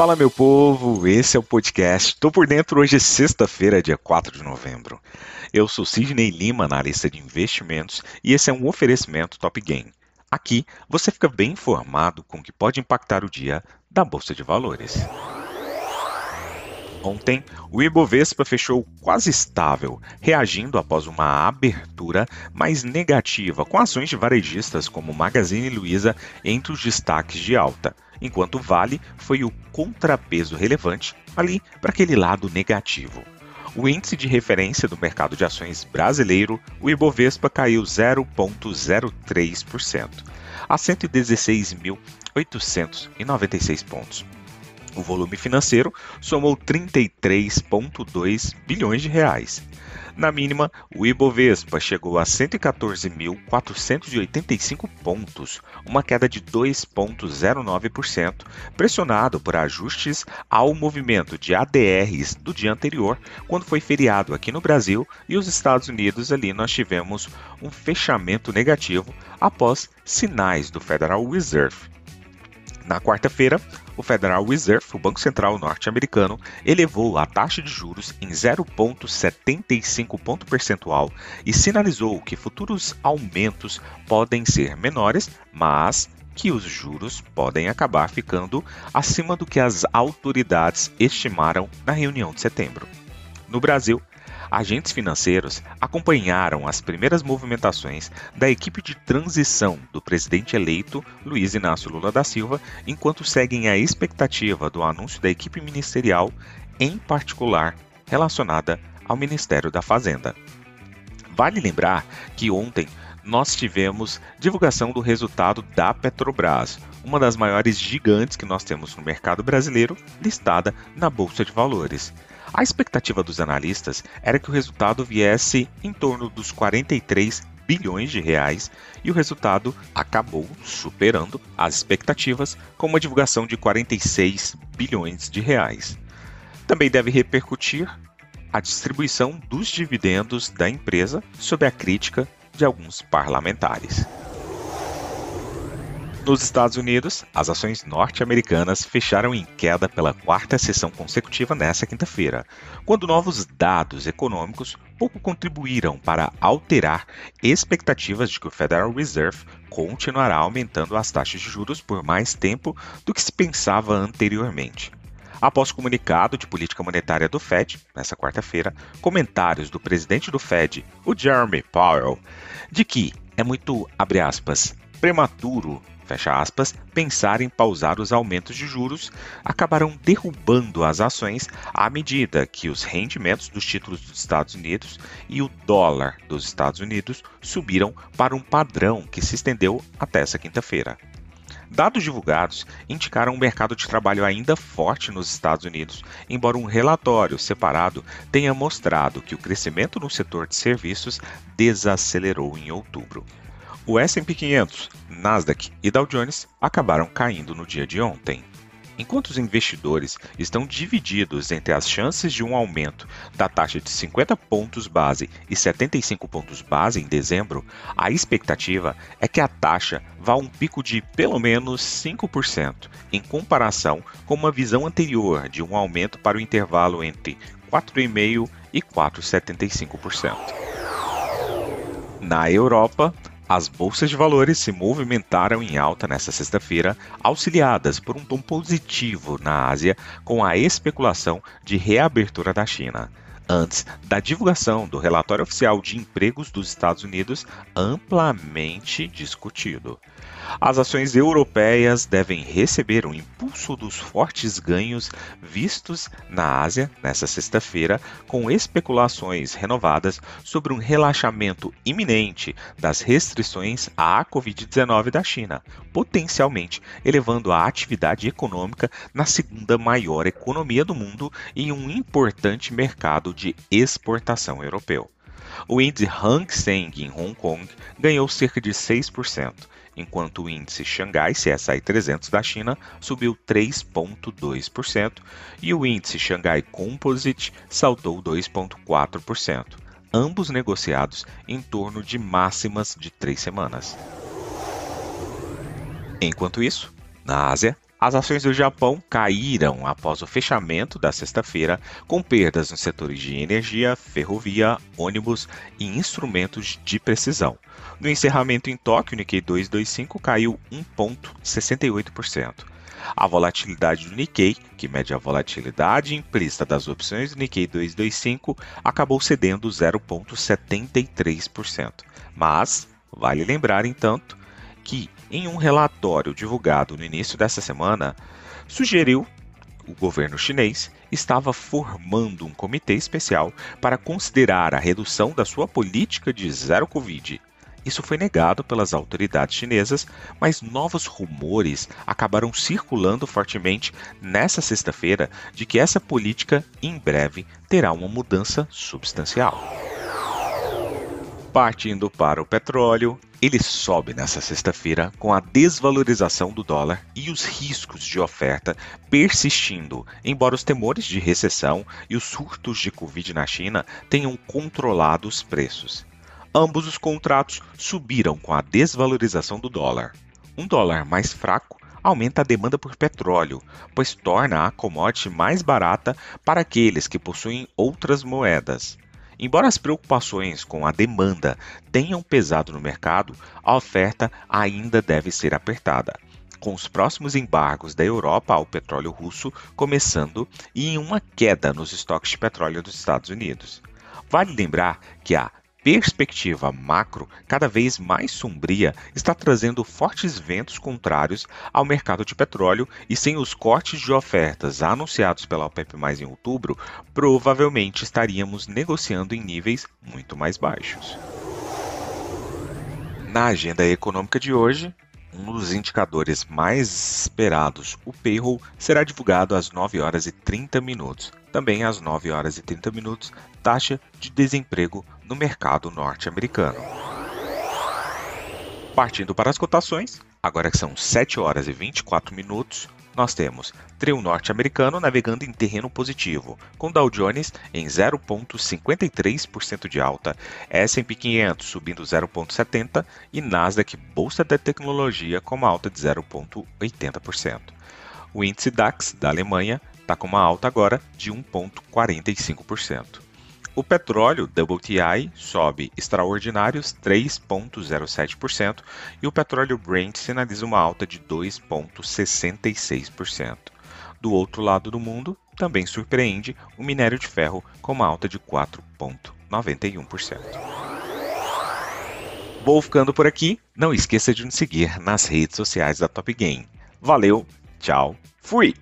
Fala meu povo, esse é o podcast. Tô por dentro hoje é sexta-feira, dia 4 de novembro. Eu sou Sidney Lima, analista de investimentos, e esse é um oferecimento Top Game. Aqui você fica bem informado com o que pode impactar o dia da Bolsa de Valores. Ontem, o Ibovespa fechou quase estável, reagindo após uma abertura mais negativa, com ações de varejistas como Magazine Luiza entre os destaques de alta, enquanto o Vale foi o contrapeso relevante ali para aquele lado negativo. O índice de referência do mercado de ações brasileiro, o Ibovespa, caiu 0,03%, a 116.896 pontos o volume financeiro somou 33,2 bilhões de reais. Na mínima, o Ibovespa chegou a 114.485 pontos, uma queda de 2,09%, pressionado por ajustes ao movimento de ADRs do dia anterior, quando foi feriado aqui no Brasil e os Estados Unidos. Ali nós tivemos um fechamento negativo após sinais do Federal Reserve. Na quarta-feira, o Federal Reserve, o Banco Central norte-americano, elevou a taxa de juros em 0,75 ponto percentual e sinalizou que futuros aumentos podem ser menores, mas que os juros podem acabar ficando acima do que as autoridades estimaram na reunião de setembro. No Brasil, agentes financeiros acompanharam as primeiras movimentações da equipe de transição do presidente eleito Luiz Inácio Lula da Silva, enquanto seguem a expectativa do anúncio da equipe ministerial, em particular relacionada ao Ministério da Fazenda. Vale lembrar que ontem nós tivemos divulgação do resultado da Petrobras, uma das maiores gigantes que nós temos no mercado brasileiro, listada na Bolsa de Valores. A expectativa dos analistas era que o resultado viesse em torno dos 43 bilhões de reais e o resultado acabou superando as expectativas com uma divulgação de 46 bilhões de reais. Também deve repercutir a distribuição dos dividendos da empresa sob a crítica de alguns parlamentares. Nos Estados Unidos, as ações norte-americanas fecharam em queda pela quarta sessão consecutiva nesta quinta-feira, quando novos dados econômicos pouco contribuíram para alterar expectativas de que o Federal Reserve continuará aumentando as taxas de juros por mais tempo do que se pensava anteriormente. Após o comunicado de política monetária do Fed, nesta quarta-feira, comentários do presidente do Fed, o Jeremy Powell, de que é muito, aspas, prematuro fecha aspas, pensar em pausar os aumentos de juros acabarão derrubando as ações à medida que os rendimentos dos títulos dos Estados Unidos e o dólar dos Estados Unidos subiram para um padrão que se estendeu até essa quinta-feira. Dados divulgados indicaram um mercado de trabalho ainda forte nos Estados Unidos, embora um relatório separado tenha mostrado que o crescimento no setor de serviços desacelerou em outubro. O S&P 500, Nasdaq e Dow Jones acabaram caindo no dia de ontem. Enquanto os investidores estão divididos entre as chances de um aumento da taxa de 50 pontos base e 75 pontos base em dezembro, a expectativa é que a taxa vá a um pico de pelo menos 5%, em comparação com uma visão anterior de um aumento para o intervalo entre 4,5% e 4,75%. Na Europa, as bolsas de valores se movimentaram em alta nesta sexta-feira, auxiliadas por um tom positivo na Ásia com a especulação de reabertura da China antes da divulgação do relatório oficial de empregos dos Estados Unidos, amplamente discutido. As ações europeias devem receber o impulso dos fortes ganhos vistos na Ásia nesta sexta-feira, com especulações renovadas sobre um relaxamento iminente das restrições à Covid-19 da China, potencialmente elevando a atividade econômica na segunda maior economia do mundo e um importante mercado de exportação europeu. O índice Hang Seng em Hong Kong ganhou cerca de 6%, enquanto o índice Xangai CSI 300 da China subiu 3,2% e o índice Xangai Composite saltou 2,4%, ambos negociados em torno de máximas de três semanas. Enquanto isso, na Ásia, As ações do Japão caíram após o fechamento da sexta-feira, com perdas nos setores de energia, ferrovia, ônibus e instrumentos de precisão. No encerramento em Tóquio, o Nikkei 225 caiu 1,68%. A volatilidade do Nikkei, que mede a volatilidade implícita das opções do Nikkei 225, acabou cedendo 0,73%. Mas vale lembrar, entanto, que em um relatório divulgado no início dessa semana, sugeriu o governo chinês estava formando um comitê especial para considerar a redução da sua política de zero Covid. Isso foi negado pelas autoridades chinesas, mas novos rumores acabaram circulando fortemente nessa sexta-feira de que essa política em breve terá uma mudança substancial. Partindo para o petróleo, ele sobe nessa sexta-feira com a desvalorização do dólar e os riscos de oferta persistindo, embora os temores de recessão e os surtos de Covid na China tenham controlado os preços. Ambos os contratos subiram com a desvalorização do dólar. Um dólar mais fraco aumenta a demanda por petróleo, pois torna a commodity mais barata para aqueles que possuem outras moedas. Embora as preocupações com a demanda tenham pesado no mercado, a oferta ainda deve ser apertada com os próximos embargos da Europa ao petróleo russo começando e em uma queda nos estoques de petróleo dos Estados Unidos. Vale lembrar que a perspectiva macro cada vez mais sombria está trazendo fortes ventos contrários ao mercado de petróleo e sem os cortes de ofertas anunciados pela OPEP+ em outubro, provavelmente estaríamos negociando em níveis muito mais baixos. Na agenda econômica de hoje, um dos indicadores mais esperados, o payroll, será divulgado às 9 horas e 30 minutos. Também às 9 horas e 30 minutos, taxa de desemprego no mercado norte-americano. Partindo para as cotações, agora que são 7 horas e 24 minutos, nós temos trio norte-americano navegando em terreno positivo, com Dow Jones em 0,53% de alta, S&P 500 subindo 0,70% e Nasdaq Bolsa da Tecnologia com uma alta de 0,80%. O índice DAX da Alemanha está com uma alta agora de 1,45%. O petróleo WTI sobe extraordinários 3,07% e o petróleo Brent sinaliza uma alta de 2,66%. Do outro lado do mundo, também surpreende o minério de ferro com uma alta de 4,91%. Vou ficando por aqui. Não esqueça de nos seguir nas redes sociais da Top Game. Valeu, tchau, fui!